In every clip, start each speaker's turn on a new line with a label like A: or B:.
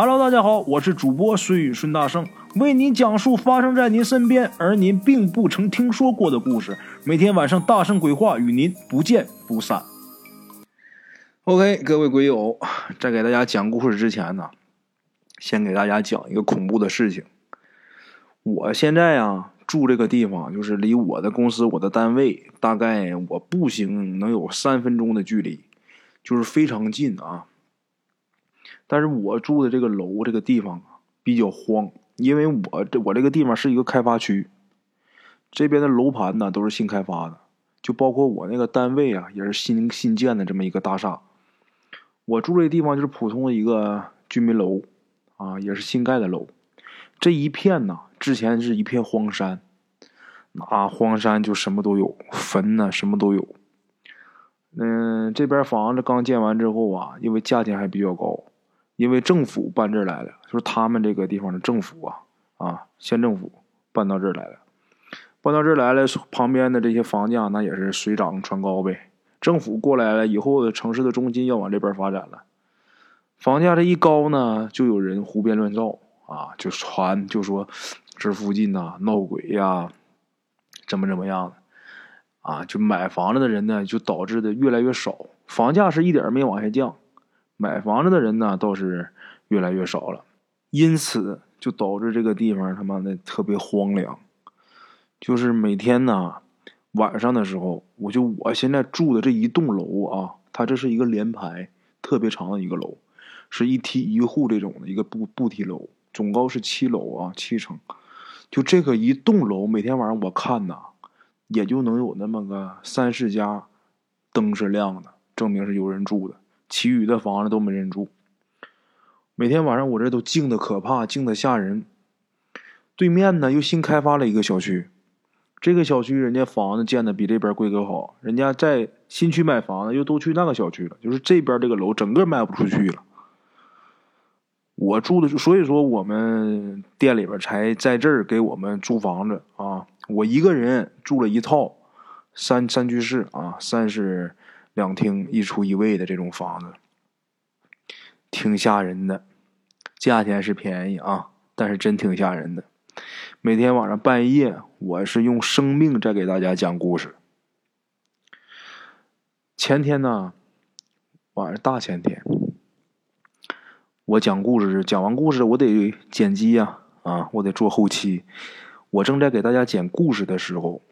A: Hello，大家好，我是主播孙宇孙大圣，为您讲述发生在您身边而您并不曾听说过的故事。每天晚上大圣鬼话与您不见不散。OK，各位鬼友，在给大家讲故事之前呢，先给大家讲一个恐怖的事情。我现在啊住这个地方，就是离我的公司、我的单位大概我步行能有三分钟的距离，就是非常近啊。但是我住的这个楼这个地方啊比较荒，因为我这我这个地方是一个开发区，这边的楼盘呢都是新开发的，就包括我那个单位啊也是新新建的这么一个大厦。我住这地方就是普通的一个居民楼，啊也是新盖的楼。这一片呢之前是一片荒山，那荒山就什么都有，坟呢什么都有。嗯，这边房子刚建完之后啊，因为价钱还比较高。因为政府搬这儿来了，就是他们这个地方的政府啊，啊，县政府搬到这儿来了，搬到这儿来了，旁边的这些房价那也是水涨船高呗。政府过来了以后，的城市的中心要往这边发展了，房价这一高呢，就有人胡编乱造啊，就传就说这附近呐闹鬼呀，怎么怎么样的，啊，就买房子的人呢，就导致的越来越少，房价是一点没往下降。买房子的人呢倒是越来越少了，因此就导致这个地方他妈的特别荒凉。就是每天呢晚上的时候，我就我现在住的这一栋楼啊，它这是一个连排特别长的一个楼，是一梯一户这种的一个步步梯楼，总高是七楼啊，七层。就这个一栋楼，每天晚上我看呐，也就能有那么个三四家灯是亮的，证明是有人住的。其余的房子都没人住。每天晚上我这都静的可怕，静的吓人。对面呢又新开发了一个小区，这个小区人家房子建的比这边规格好，人家在新区买房子又都去那个小区了，就是这边这个楼整个卖不出去了。我住的，所以说我们店里边才在这儿给我们租房子啊。我一个人住了一套三三居室啊，三室。两厅一厨一卫的这种房子，挺吓人的，价钱是便宜啊，但是真挺吓人的。每天晚上半夜，我是用生命在给大家讲故事。前天呢，晚上大前天，我讲故事，讲完故事我得剪辑呀，啊，我得做后期。我正在给大家讲故事的时候，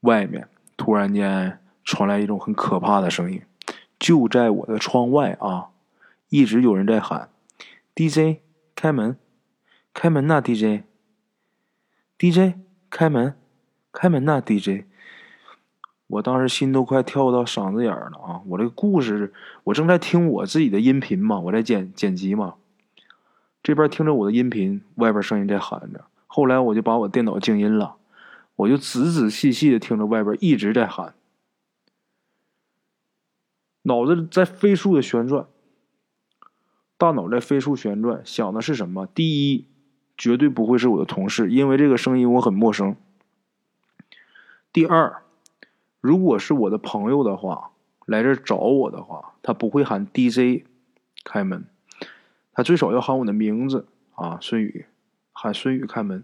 A: 外面突然间。传来一种很可怕的声音，就在我的窗外啊，一直有人在喊：“DJ 开门，开门呐！DJ，DJ 开门，开门呐！DJ。”我当时心都快跳到嗓子眼了啊！我这个故事，我正在听我自己的音频嘛，我在剪剪辑嘛，这边听着我的音频，外边声音在喊着。后来我就把我电脑静音了，我就仔仔细细的听着外边一直在喊。脑子在飞速的旋转，大脑在飞速旋转，想的是什么？第一，绝对不会是我的同事，因为这个声音我很陌生。第二，如果是我的朋友的话，来这找我的话，他不会喊 DJ 开门，他最少要喊我的名字啊，孙宇，喊孙宇开门，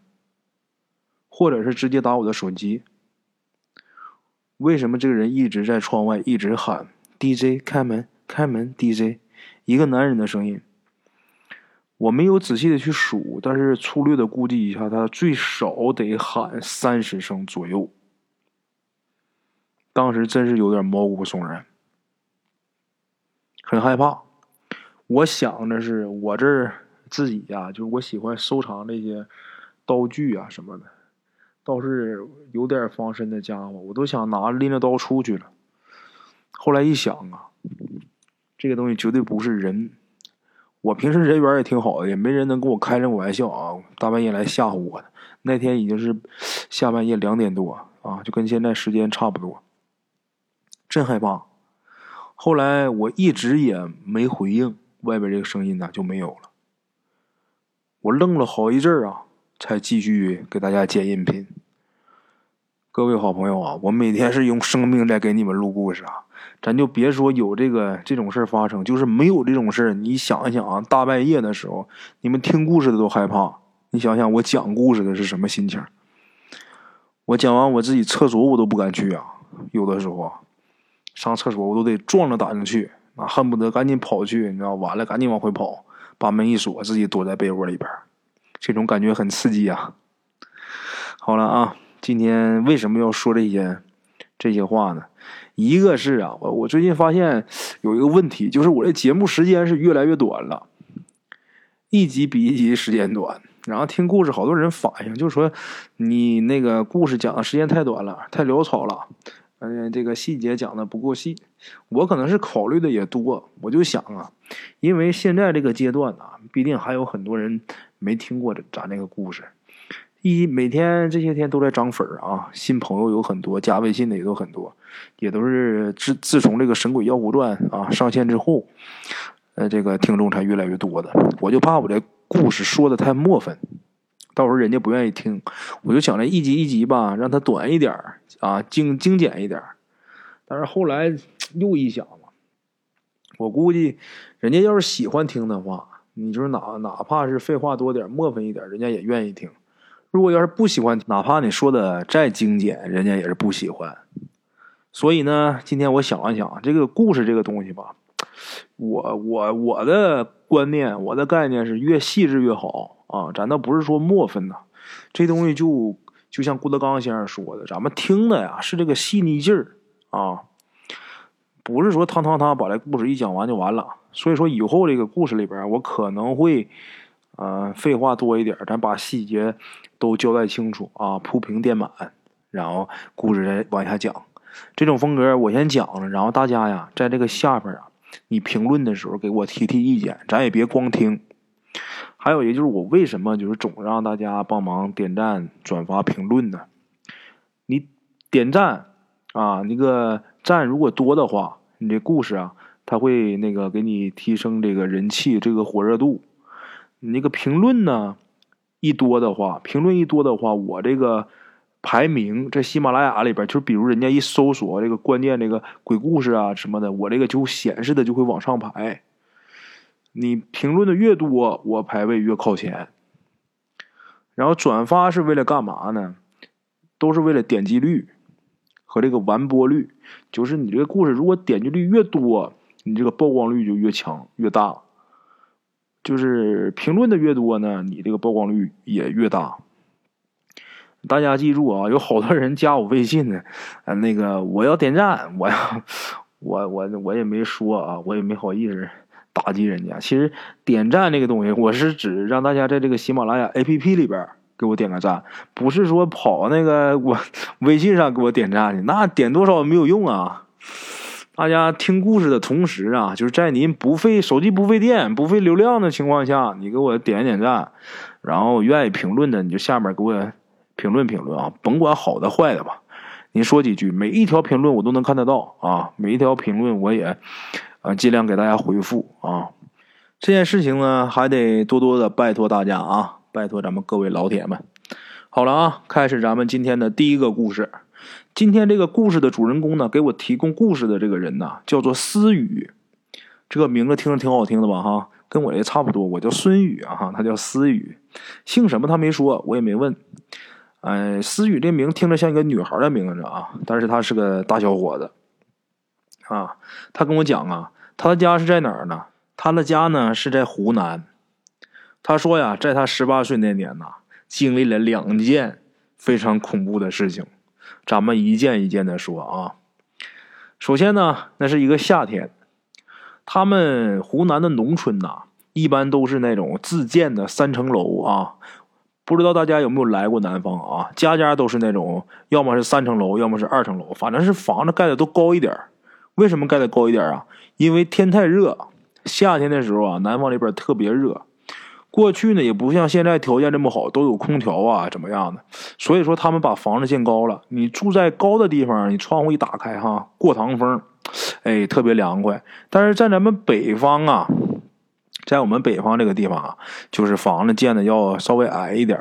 A: 或者是直接打我的手机。为什么这个人一直在窗外一直喊？DJ 开门，开门！DJ，一个男人的声音。我没有仔细的去数，但是粗略的估计一下，他最少得喊三十声左右。当时真是有点毛骨悚然，很害怕。我想着是我这儿自己呀，就是我喜欢收藏这些刀具啊什么的，倒是有点防身的家伙，我都想拿拎着刀出去了。后来一想啊，这个东西绝对不是人。我平时人缘也挺好的，也没人能跟我开这种玩笑啊。大半夜来吓唬我的，那天已经是下半夜两点多啊，就跟现在时间差不多。真害怕。后来我一直也没回应，外边这个声音呢就没有了。我愣了好一阵儿啊，才继续给大家剪音频。各位好朋友啊，我每天是用生命在给你们录故事啊。咱就别说有这个这种事儿发生，就是没有这种事儿，你想一想啊，大半夜的时候，你们听故事的都害怕，你想想我讲故事的是什么心情？我讲完我自己厕所我都不敢去啊，有的时候上厕所我都得壮着胆子去，啊，恨不得赶紧跑去，你知道，完了赶紧往回跑，把门一锁，自己躲在被窝里边，这种感觉很刺激啊。好了啊，今天为什么要说这些这些话呢？一个是啊，我我最近发现有一个问题，就是我这节目时间是越来越短了，一集比一集时间短。然后听故事，好多人反映，就说你那个故事讲的时间太短了，太潦草了，嗯，这个细节讲的不够细。我可能是考虑的也多，我就想啊，因为现在这个阶段啊，必定还有很多人没听过咱这个故事。一每天这些天都在涨粉儿啊，新朋友有很多，加微信的也都很多，也都是自自从这个《神鬼妖狐传》啊上线之后，呃，这个听众才越来越多的。我就怕我这故事说的太墨分，到时候人家不愿意听，我就想着一集一集吧，让它短一点啊，精精简一点但是后来又一想，我估计人家要是喜欢听的话，你就是哪哪怕是废话多点、墨粉一点，人家也愿意听。如果要是不喜欢，哪怕你说的再精简，人家也是不喜欢。所以呢，今天我想了想，这个故事这个东西吧，我我我的观念，我的概念是越细致越好啊。咱倒不是说墨分呐，这东西就就像郭德纲先生说的，咱们听的呀是这个细腻劲儿啊，不是说汤汤汤把这故事一讲完就完了。所以说以后这个故事里边，我可能会。呃，废话多一点，咱把细节都交代清楚啊，铺平垫满，然后故事再往下讲。这种风格我先讲了，然后大家呀，在这个下边啊，你评论的时候给我提提意见，咱也别光听。还有，也就是我为什么就是总让大家帮忙点赞、转发、评论呢？你点赞啊，那个赞如果多的话，你这故事啊，它会那个给你提升这个人气、这个火热度。你那个评论呢，一多的话，评论一多的话，我这个排名在喜马拉雅里边，就比如人家一搜索这个关键这个鬼故事啊什么的，我这个就显示的就会往上排。你评论的越多，我排位越靠前。然后转发是为了干嘛呢？都是为了点击率和这个完播率。就是你这个故事如果点击率越多，你这个曝光率就越强越大。就是评论的越多呢，你这个曝光率也越大。大家记住啊，有好多人加我微信呢，啊，那个我要点赞，我要，我我我也没说啊，我也没好意思打击人家。其实点赞这个东西，我是指让大家在这个喜马拉雅 APP 里边给我点个赞，不是说跑那个我 微信上给我点赞去，那点多少没有用啊。大家听故事的同时啊，就是在您不费手机、不费电、不费流量的情况下，你给我点点赞，然后愿意评论的，你就下面给我评论评论啊，甭管好的坏的吧，您说几句，每一条评论我都能看得到啊，每一条评论我也啊尽量给大家回复啊。这件事情呢，还得多多的拜托大家啊，拜托咱们各位老铁们。好了啊，开始咱们今天的第一个故事。今天这个故事的主人公呢，给我提供故事的这个人呢，叫做思雨，这个名字听着挺好听的吧？哈，跟我这差不多。我叫孙宇啊，哈，他叫思雨，姓什么他没说，我也没问。哎，思雨这名听着像一个女孩的名字啊，但是他是个大小伙子啊。他跟我讲啊，他的家是在哪儿呢？他的家呢是在湖南。他说呀，在他十八岁那年呐，经历了两件非常恐怖的事情。咱们一件一件的说啊。首先呢，那是一个夏天，他们湖南的农村呐，一般都是那种自建的三层楼啊。不知道大家有没有来过南方啊？家家都是那种，要么是三层楼，要么是二层楼，反正是房子盖的都高一点为什么盖的高一点啊？因为天太热，夏天的时候啊，南方这边特别热。过去呢，也不像现在条件这么好，都有空调啊，怎么样的？所以说他们把房子建高了。你住在高的地方，你窗户一打开，哈，过堂风，哎，特别凉快。但是在咱们北方啊，在我们北方这个地方啊，就是房子建的要稍微矮一点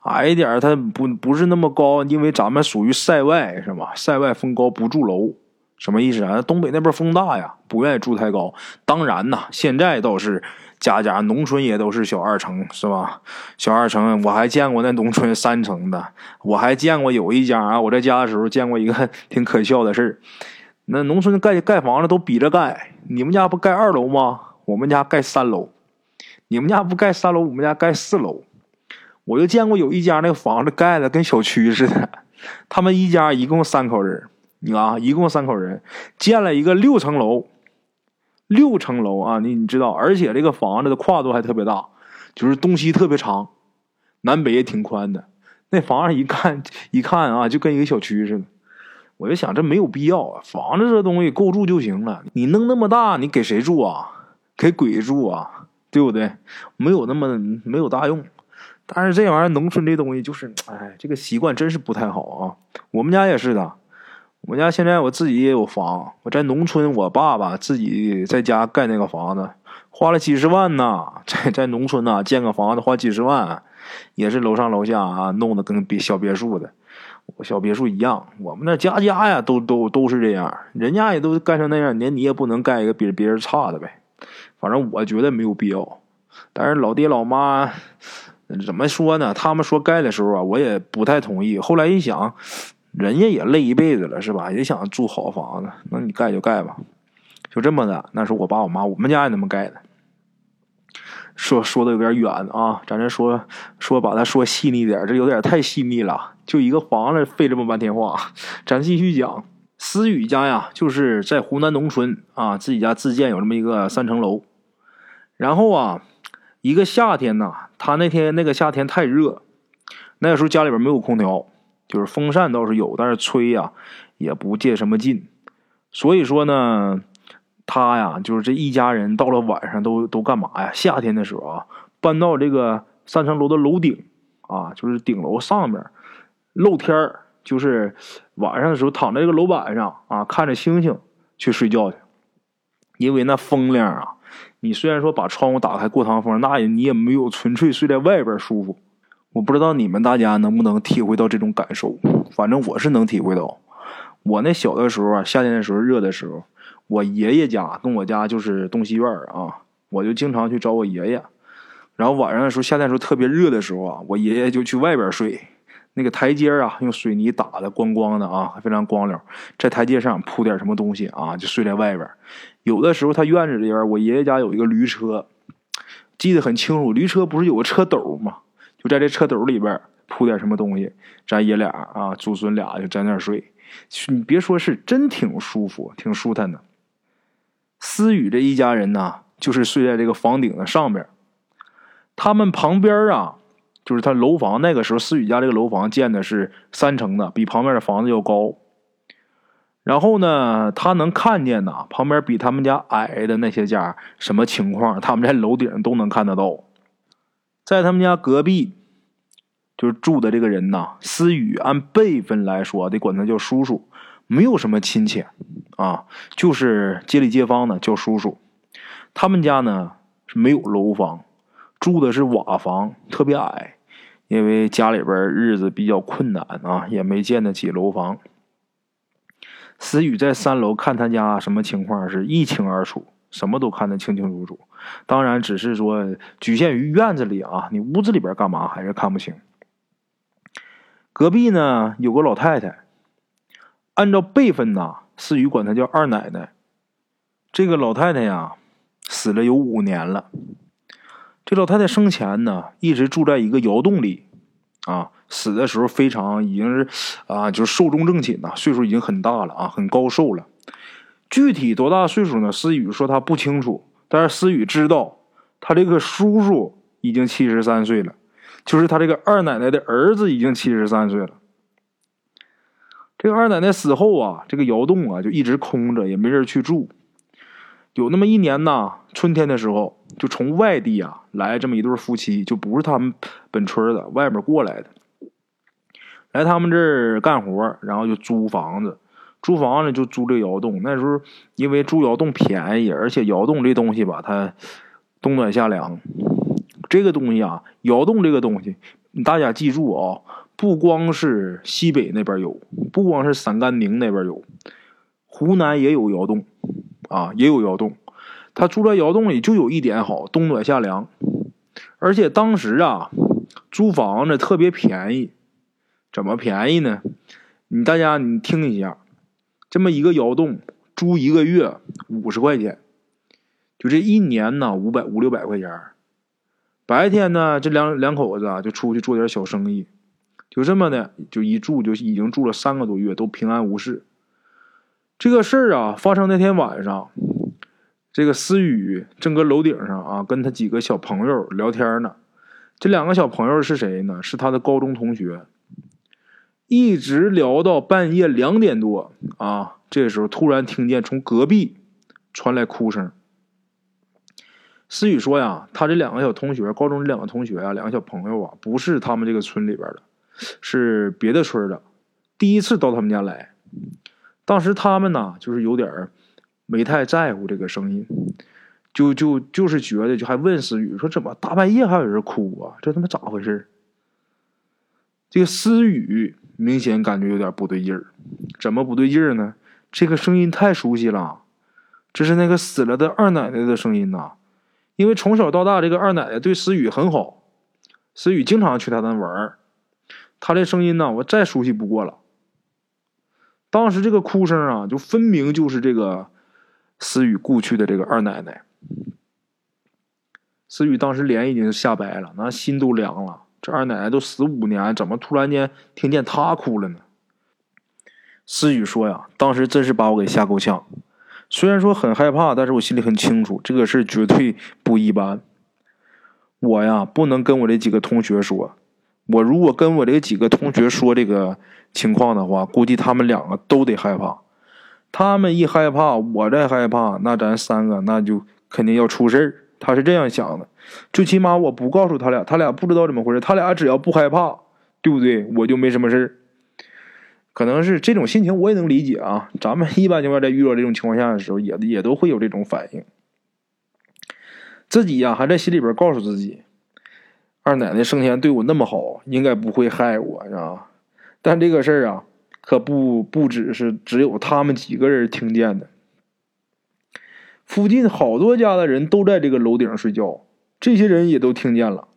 A: 矮一点它不不是那么高，因为咱们属于塞外，是吧？塞外风高不住楼，什么意思啊？东北那边风大呀，不愿意住太高。当然呐，现在倒是家家农村也都是小二层，是吧？小二层，我还见过那农村三层的，我还见过有一家啊，我在家的时候见过一个挺可笑的事儿。那农村盖盖房子都比着盖，你们家不盖二楼吗？我们家盖三楼。你们家不盖三楼，我们家盖四楼。我就见过有一家那个房子盖的跟小区似的，他们一家一共三口人，你啊，一共三口人建了一个六层楼，六层楼啊，你你知道，而且这个房子的跨度还特别大，就是东西特别长，南北也挺宽的。那房子一看一看啊，就跟一个小区似的。我就想，这没有必要啊，房子这东西够住就行了，你弄那么大，你给谁住啊？给鬼住啊？对不对？没有那么没有大用。但是这玩意儿，农村这东西就是，哎，这个习惯真是不太好啊。我们家也是的，我家现在我自己也有房。我在农村，我爸爸自己在家盖那个房子，花了几十万呢。在在农村呢，建个房子花几十万，也是楼上楼下啊，弄得跟别小别墅的，小别墅一样。我们那家家呀，都都都是这样，人家也都盖成那样，连你也不能盖一个比别人差的呗。反正我觉得没有必要。但是老爹老妈。怎么说呢？他们说盖的时候啊，我也不太同意。后来一想，人家也累一辈子了，是吧？也想住好房子，那你盖就盖吧，就这么的。那是我爸我妈，我们家也那么盖的。说说的有点远啊，咱这说说把它说细腻点，这有点太细腻了。就一个房子费这么半天话，咱继续讲。思雨家呀，就是在湖南农村啊，自己家自建有这么一个三层楼，然后啊。一个夏天呐，他那天那个夏天太热，那个时候家里边没有空调，就是风扇倒是有，但是吹呀也不借什么劲。所以说呢，他呀就是这一家人到了晚上都都干嘛呀？夏天的时候啊，搬到这个三层楼的楼顶啊，就是顶楼上面露天儿，就是晚上的时候躺在这个楼板上啊，看着星星去睡觉去，因为那风凉啊。你虽然说把窗户打开过堂风，那也你也没有纯粹睡在外边舒服。我不知道你们大家能不能体会到这种感受，反正我是能体会到。我那小的时候啊，夏天的时候热的时候，我爷爷家跟我家就是东西院啊，我就经常去找我爷爷。然后晚上的时候，夏天时候特别热的时候啊，我爷爷就去外边睡。那个台阶啊，用水泥打的光光的啊，非常光溜。在台阶上铺点什么东西啊，就睡在外边。有的时候他院子里边，我爷爷家有一个驴车，记得很清楚。驴车不是有个车斗吗？就在这车斗里边铺点什么东西，咱爷俩啊，祖孙俩就在那儿睡。你别说是真挺舒服，挺舒坦的。思雨这一家人呢，就是睡在这个房顶的上边。他们旁边啊。就是他楼房那个时候，思雨家这个楼房建的是三层的，比旁边的房子要高。然后呢，他能看见呐，旁边比他们家矮的那些家什么情况，他们在楼顶都能看得到。在他们家隔壁，就是住的这个人呐，思雨按辈分来说得管他叫叔叔，没有什么亲戚啊，就是街里街坊的叫叔叔。他们家呢是没有楼房，住的是瓦房，特别矮。因为家里边日子比较困难啊，也没建得起楼房。思雨在三楼看他家什么情况是一清二楚，什么都看得清清楚楚。当然，只是说局限于院子里啊，你屋子里边干嘛还是看不清。隔壁呢有个老太太，按照辈分呐，思雨管她叫二奶奶。这个老太太呀，死了有五年了。这老太太生前呢，一直住在一个窑洞里，啊，死的时候非常已经是啊，就是寿终正寝呐，岁数已经很大了啊，很高寿了。具体多大岁数呢？思雨说他不清楚，但是思雨知道，他这个叔叔已经七十三岁了，就是他这个二奶奶的儿子已经七十三岁了。这个二奶奶死后啊，这个窑洞啊就一直空着，也没人去住。有那么一年呐，春天的时候，就从外地啊来这么一对夫妻，就不是他们本村的，外面过来的，来他们这儿干活，然后就租房子，租房子就租这窑洞。那时候因为租窑洞便宜，而且窑洞这东西吧，它冬暖夏凉。这个东西啊，窑洞这个东西，大家记住啊，不光是西北那边有，不光是陕甘宁那边有。湖南也有窑洞，啊，也有窑洞。他住在窑洞里就有一点好，冬暖夏凉，而且当时啊，租房子特别便宜。怎么便宜呢？你大家你听一下，这么一个窑洞租一个月五十块钱，就这一年呢五百五六百块钱。白天呢，这两两口子啊就出去做点小生意，就这么的就一住就已经住了三个多月，都平安无事。这个事儿啊，发生那天晚上，这个思雨正搁楼顶上啊，跟他几个小朋友聊天呢。这两个小朋友是谁呢？是他的高中同学。一直聊到半夜两点多啊，这时候突然听见从隔壁传来哭声。思雨说呀，他这两个小同学，高中这两个同学啊，两个小朋友啊，不是他们这个村里边的，是别的村的，第一次到他们家来。当时他们呢，就是有点没太在乎这个声音，就就就是觉得，就还问思雨说：“怎么大半夜还有人哭啊？这他妈咋回事？”这个思雨明显感觉有点不对劲儿，怎么不对劲儿呢？这个声音太熟悉了，这是那个死了的二奶奶的声音呐。因为从小到大，这个二奶奶对思雨很好，思雨经常去她那玩儿。她这声音呢，我再熟悉不过了。当时这个哭声啊，就分明就是这个思雨故去的这个二奶奶。思雨当时脸已经吓白了，那心都凉了。这二奶奶都死五年，怎么突然间听见她哭了呢？思雨说呀，当时真是把我给吓够呛。虽然说很害怕，但是我心里很清楚，这个事绝对不一般。我呀，不能跟我这几个同学说。我如果跟我这几个同学说这个情况的话，估计他们两个都得害怕。他们一害怕，我再害怕，那咱三个那就肯定要出事儿。他是这样想的。最起码我不告诉他俩，他俩不知道怎么回事。他俩只要不害怕，对不对？我就没什么事可能是这种心情，我也能理解啊。咱们一般情况在遇到这种情况下的时候，也也都会有这种反应。自己呀，还在心里边告诉自己，二奶奶生前对我那么好，应该不会害我，是吧？但这个事儿啊，可不不只是只有他们几个人听见的。附近好多家的人都在这个楼顶上睡觉，这些人也都听见了。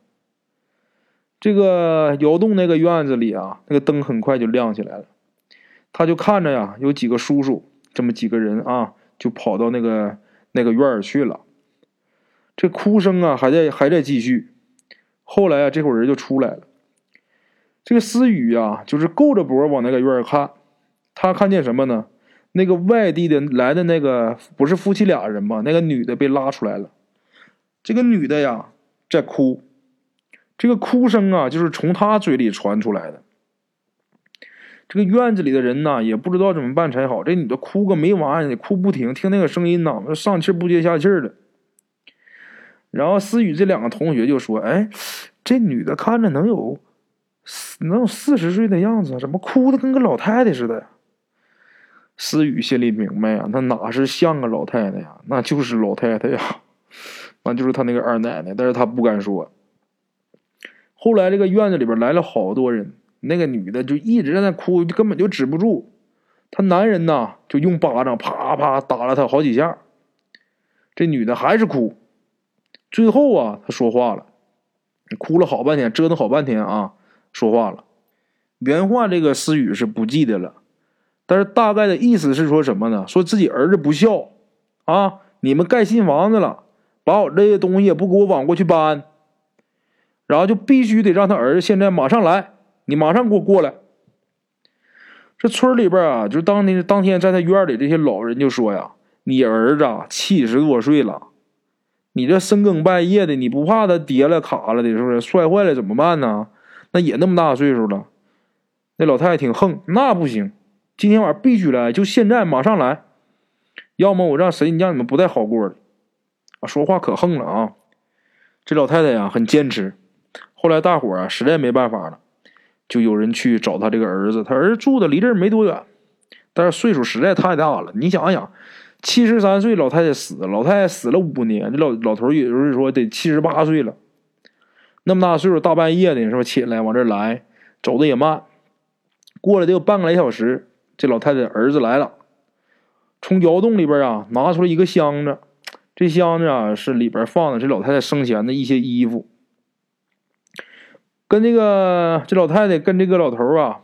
A: 这个窑洞那个院子里啊，那个灯很快就亮起来了。他就看着呀，有几个叔叔，这么几个人啊，就跑到那个那个院儿去了。这哭声啊，还在还在继续。后来啊，这伙人就出来了。这个思雨啊，就是够着脖往那个院儿看，他看见什么呢？那个外地的来的那个不是夫妻俩人吗？那个女的被拉出来了，这个女的呀在哭，这个哭声啊就是从她嘴里传出来的。这个院子里的人呢也不知道怎么办才好，这女的哭个没完，哭不停，听那个声音呐，上气不接下气的。然后思雨这两个同学就说：“哎，这女的看着能有能有四十岁的样子，怎么哭的跟个老太太似的？”思雨心里明白呀，那哪是像个老太太呀，那就是老太太呀，那就是他那个二奶奶，但是他不敢说。后来这个院子里边来了好多人，那个女的就一直在那哭，根本就止不住。他男人呐，就用巴掌啪啪打了她好几下，这女的还是哭。最后啊，她说话了，哭了好半天，折腾好半天啊，说话了。原话这个思雨是不记得了。但是大概的意思是说什么呢？说自己儿子不孝，啊，你们盖新房子了，把我这些东西也不给我往过去搬，然后就必须得让他儿子现在马上来，你马上给我过来。这村里边啊，就当天当天在他院里这些老人就说呀：“你儿子七十多岁了，你这深更半夜的，你不怕他跌了卡了的，是不是摔坏了怎么办呢？那也那么大岁数了。”那老太太挺横，那不行。今天晚上必须来，就现在马上来，要么我让谁让你们不带好过的。说话可横了啊！这老太太呀很坚持。后来大伙啊实在没办法了，就有人去找他这个儿子。他儿子住的离这儿没多远，但是岁数实在太大了。你想想，七十三岁老太太死，老太太死了五年，这老老头也就是说得七十八岁了。那么大岁数，大半夜的是吧？起来往这儿来，走的也慢。过了得有半个来小时。这老太太儿子来了，从窑洞里边啊拿出来一个箱子，这箱子啊是里边放的这老太太生前的一些衣服。跟这个这老太太跟这个老头啊，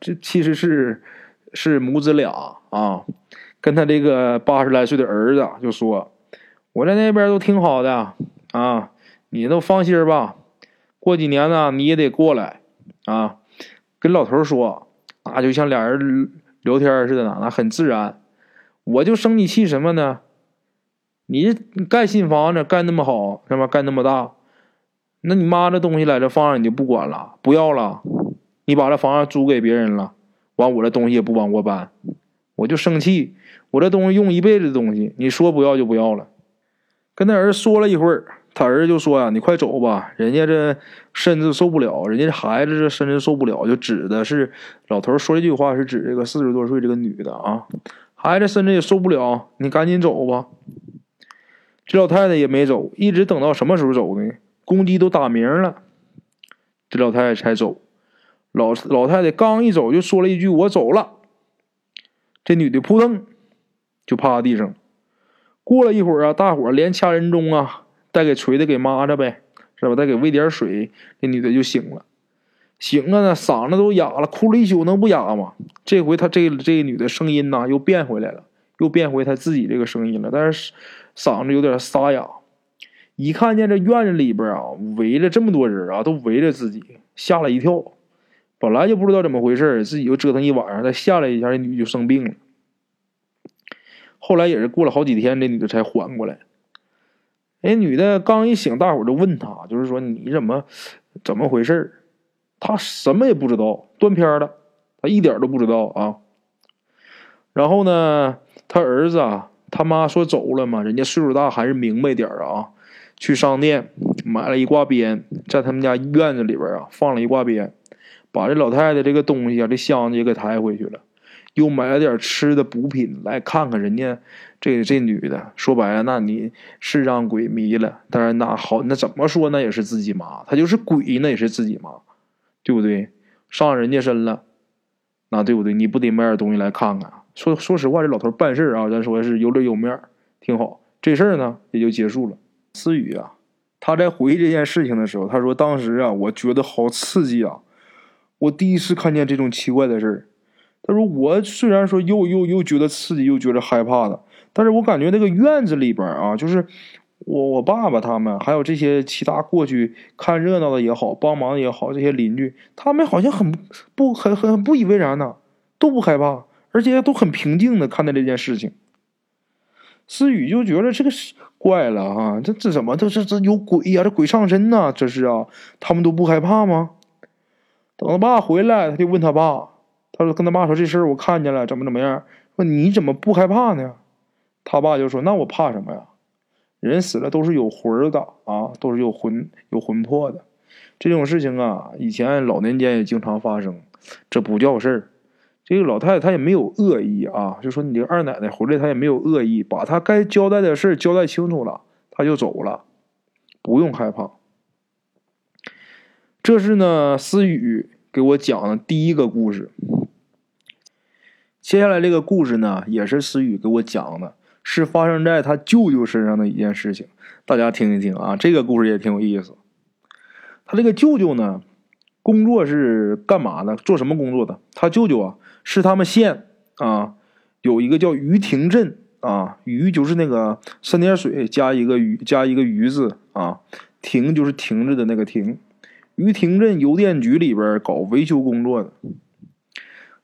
A: 这其实是是母子俩啊。跟他这个八十来岁的儿子就说：“我在那边都挺好的啊，你都放心吧。过几年呢，你也得过来啊。”跟老头说，啊就像俩人聊天似的呢，那很自然。我就生你气什么呢？你这盖新房子盖那么好，是吧？盖那么大，那你妈这东西在这放着你就不管了，不要了？你把这房子租给别人了，完我这东西也不往过搬，我就生气。我这东西用一辈子的东西，你说不要就不要了。跟他儿子说了一会儿，他儿子就说呀：“你快走吧，人家这身子受不了，人家这孩子这身子受不了。”就指的是老头说这句话是指这个四十多岁这个女的啊，孩子身子也受不了，你赶紧走吧。这老太太也没走，一直等到什么时候走呢？公鸡都打鸣了，这老太太才走。老老太太刚一走，就说了一句：“我走了。”这女的扑腾。就趴地上，过了一会儿啊，大伙连掐人中啊，再给锤子给抹着呗，是吧？再给喂点水，这女的就醒了。醒了呢，嗓子都哑了，哭了一宿，能不哑吗？这回她这这个女的声音呐，又变回来了，又变回她自己这个声音了，但是嗓子有点沙哑。一看见这院子里边啊，围着这么多人啊，都围着自己，吓了一跳。本来就不知道怎么回事，自己又折腾一晚上，再下来一下，这女就生病了。后来也是过了好几天，这女的才缓过来。哎，女的刚一醒，大伙就问她，就是说你怎么怎么回事她什么也不知道，断片了，她一点都不知道啊。然后呢，她儿子啊，他妈说走了嘛，人家岁数大还是明白点啊。去商店买了一挂鞭，在他们家院子里边啊放了一挂鞭，把这老太太这个东西啊，这箱子也给抬回去了。又买了点吃的补品来看看人家这这女的，说白了，那你是让鬼迷了。但是那好，那怎么说那也是自己妈，她就是鬼，那也是自己妈，对不对？上人家身了，那对不对？你不得买点东西来看看？说说实话，这老头办事啊，咱说是有脸有面，挺好。这事儿呢也就结束了。思雨啊，他在回忆这件事情的时候，他说当时啊，我觉得好刺激啊，我第一次看见这种奇怪的事儿。他说：“我虽然说又又又觉得刺激，又觉得害怕的，但是我感觉那个院子里边啊，就是我我爸爸他们，还有这些其他过去看热闹的也好，帮忙也好，这些邻居，他们好像很不很很不以为然呢，都不害怕，而且都很平静的看待这件事情。”思雨就觉得这个怪了哈，这这怎么这这这有鬼呀？这鬼上身呢？这是啊？他们都不害怕吗？等他爸回来，他就问他爸。他说：“跟他爸说这事儿，我看见了，怎么怎么样？说你怎么不害怕呢？”他爸就说：“那我怕什么呀？人死了都是有魂的啊，都是有魂有魂魄的。这种事情啊，以前老年间也经常发生，这不叫事儿。这个老太太她也没有恶意啊，就说你这二奶奶回来，她也没有恶意，把她该交代的事交代清楚了，她就走了，不用害怕。这是呢，思雨给我讲的第一个故事。”接下来这个故事呢，也是思雨给我讲的，是发生在他舅舅身上的一件事情。大家听一听啊，这个故事也挺有意思。他这个舅舅呢，工作是干嘛的？做什么工作的？他舅舅啊，是他们县啊，有一个叫于亭镇啊，于就是那个三点水加一个鱼加一个鱼字啊，亭就是亭子的那个亭。于亭镇邮电局里边搞维修工作的，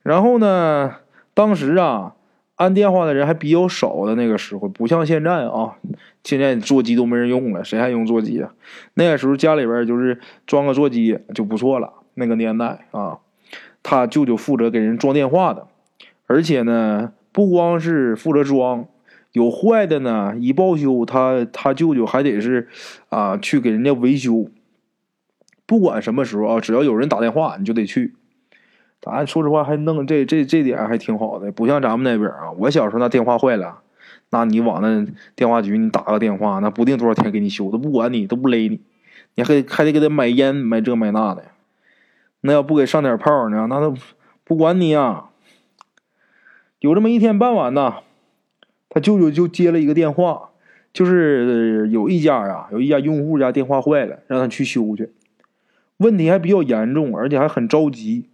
A: 然后呢？当时啊，按电话的人还比较少的那个时候，不像现在啊，现在座机都没人用了，谁还用座机啊？那个时候家里边就是装个座机就不错了。那个年代啊，他舅舅负责给人装电话的，而且呢，不光是负责装，有坏的呢，一报修，他他舅舅还得是啊去给人家维修。不管什么时候啊，只要有人打电话，你就得去。咱说实话，还弄这这这点还挺好的，不像咱们那边啊。我小时候那电话坏了，那你往那电话局你打个电话，那不定多少天给你修，都不管你，都不勒你，你还还得给他买烟买这买那的。那要不给上点炮呢，那都不管你啊。有这么一天傍晚呢，他舅舅就接了一个电话，就是有一家啊，有一家用户家电话坏了，让他去修去，问题还比较严重，而且还很着急。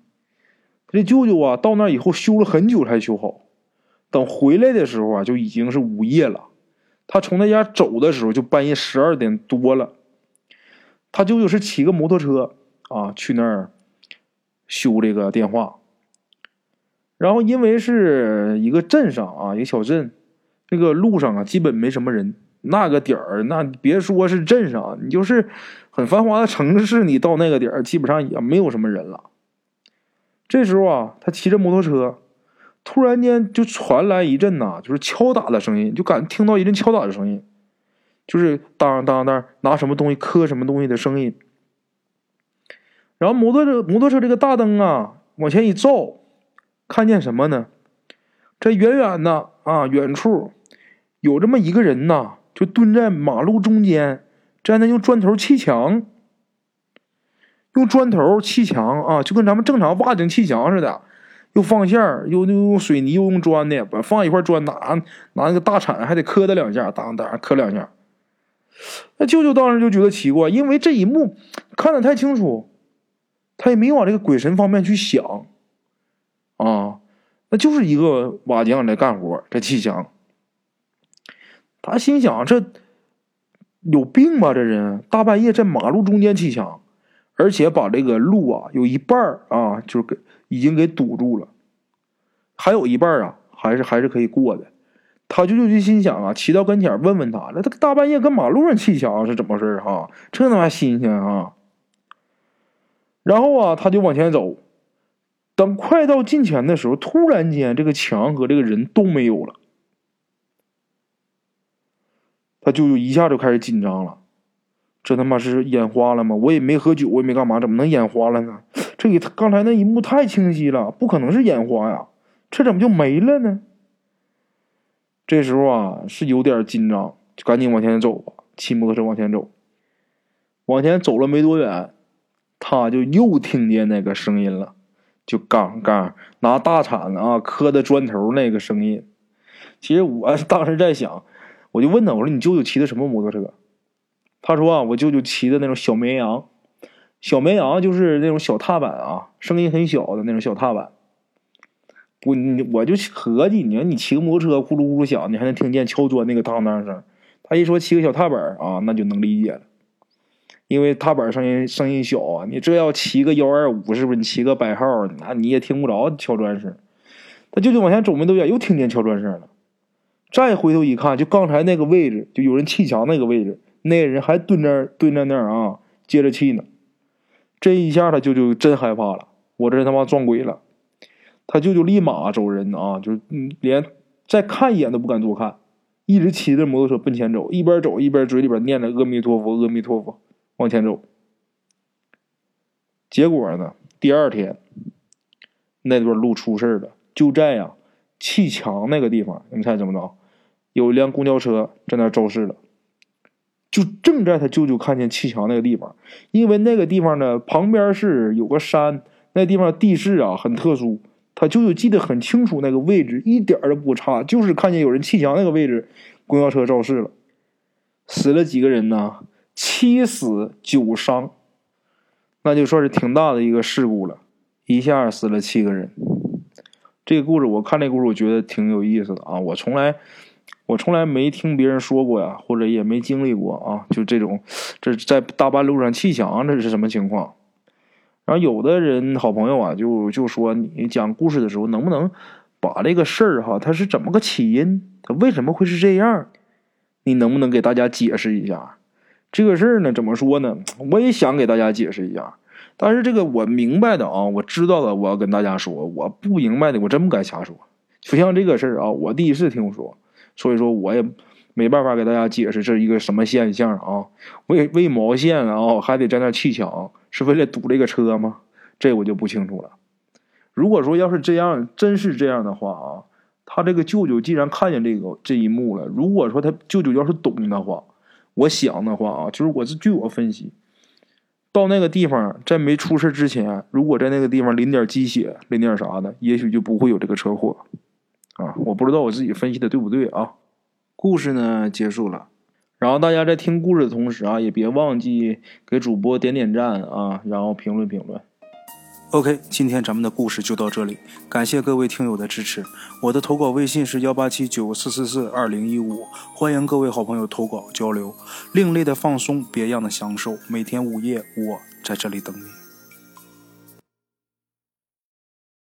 A: 这舅舅啊，到那以后修了很久才修好，等回来的时候啊，就已经是午夜了。他从那家走的时候，就半夜十二点多了。他舅舅是骑个摩托车啊，去那儿修这个电话。然后因为是一个镇上啊，一个小镇，那个路上啊，基本没什么人。那个点儿，那别说是镇上，你就是很繁华的城市，你到那个点儿，基本上也没有什么人了。这时候啊，他骑着摩托车，突然间就传来一阵呐，就是敲打的声音，就感听到一阵敲打的声音，就是当当当拿什么东西磕什么东西的声音。然后摩托车摩托车这个大灯啊往前一照，看见什么呢？这远远的啊，远处有这么一个人呐，就蹲在马路中间，站在用砖头砌墙。用砖头砌墙啊，就跟咱们正常挖井砌墙似的，又放线又又用水泥，又用砖的，把放一块砖，拿拿那个大铲还得磕它两下，当当磕两下。那舅舅当时就觉得奇怪，因为这一幕看得太清楚，他也没往这个鬼神方面去想啊，那就是一个瓦匠在干活，在砌墙。他心想：这有病吧？这人大半夜在马路中间砌墙。而且把这个路啊，有一半啊，就是给已经给堵住了，还有一半啊，还是还是可以过的。他就就心想啊，骑到跟前问问他，那他大半夜跟马路上砌墙是怎么回事哈？这他妈新鲜啊！然后啊，他就往前走，等快到近前的时候，突然间这个墙和这个人都没有了，他就一下就开始紧张了。这他妈是眼花了吗？我也没喝酒，我也没干嘛，怎么能眼花了呢？这里刚才那一幕太清晰了，不可能是眼花呀！这怎么就没了呢？这时候啊，是有点紧张，就赶紧往前走吧，骑摩托车往前走。往前走了没多远，他就又听见那个声音了，就刚刚拿大铲子啊磕的砖头那个声音。其实我 当时在想，我就问他，我说你舅舅骑的什么摩托车？他说啊，我舅舅骑的那种小绵羊，小绵羊就是那种小踏板啊，声音很小的那种小踏板。我，你我就合计，你说你骑个摩托车呼噜呼噜响，你还能听见敲砖那个当当声。他一说骑个小踏板啊，那就能理解了，因为踏板声音声音小啊。你这要骑个幺二五，是不是？你骑个百号，那你也听不着敲砖声。他舅舅往前走没多远，又听见敲砖声了。再回头一看，就刚才那个位置，就有人砌墙那个位置。那人还蹲那蹲在那儿啊，接着气呢。这一下他舅舅真害怕了，我这他妈撞鬼了。他舅舅立马走人啊，就是连再看一眼都不敢多看，一直骑着摩托车奔前走，一边走一边嘴里边念着阿弥陀佛，阿弥陀佛，往前走。结果呢，第二天那段路出事了，就在呀砌墙那个地方，你猜怎么着？有一辆公交车在那肇事了。就正在他舅舅看见砌墙那个地方，因为那个地方呢旁边是有个山，那地方地势啊很特殊，他舅舅记得很清楚那个位置一点都不差，就是看见有人砌墙那个位置，公交车肇事了，死了几个人呢？七死九伤，那就算是挺大的一个事故了，一下死了七个人。这个故事我看这故事我觉得挺有意思的啊，我从来。我从来没听别人说过呀，或者也没经历过啊，就这种，这在大半路上砌墙，这是什么情况？然后有的人好朋友啊，就就说你讲故事的时候，能不能把这个事儿哈，它是怎么个起因？它为什么会是这样？你能不能给大家解释一下？这个事儿呢，怎么说呢？我也想给大家解释一下，但是这个我明白的啊，我知道的，我要跟大家说；我不明白的，我真不敢瞎说。就像这个事儿啊，我第一次听说。所以说，我也没办法给大家解释这一个什么现象啊？为为毛线啊？还得在那砌墙，是为了堵这个车吗？这我就不清楚了。如果说要是这样，真是这样的话啊，他这个舅舅既然看见这个这一幕了，如果说他舅舅要是懂的话，我想的话啊，就是我是据我分析，到那个地方在没出事之前，如果在那个地方淋点鸡血，淋点啥的，也许就不会有这个车祸。啊，我不知道我自己分析的对不对啊。故事呢结束了，然后大家在听故事的同时啊，也别忘记给主播点点赞啊，然后评论评论。OK，今天咱们的故事就到这里，感谢各位听友的支持。我的投稿微信是幺八七九四四四二零一五，欢迎各位好朋友投稿交流。另类的放松，别样的享受，每天午夜我在这里等你。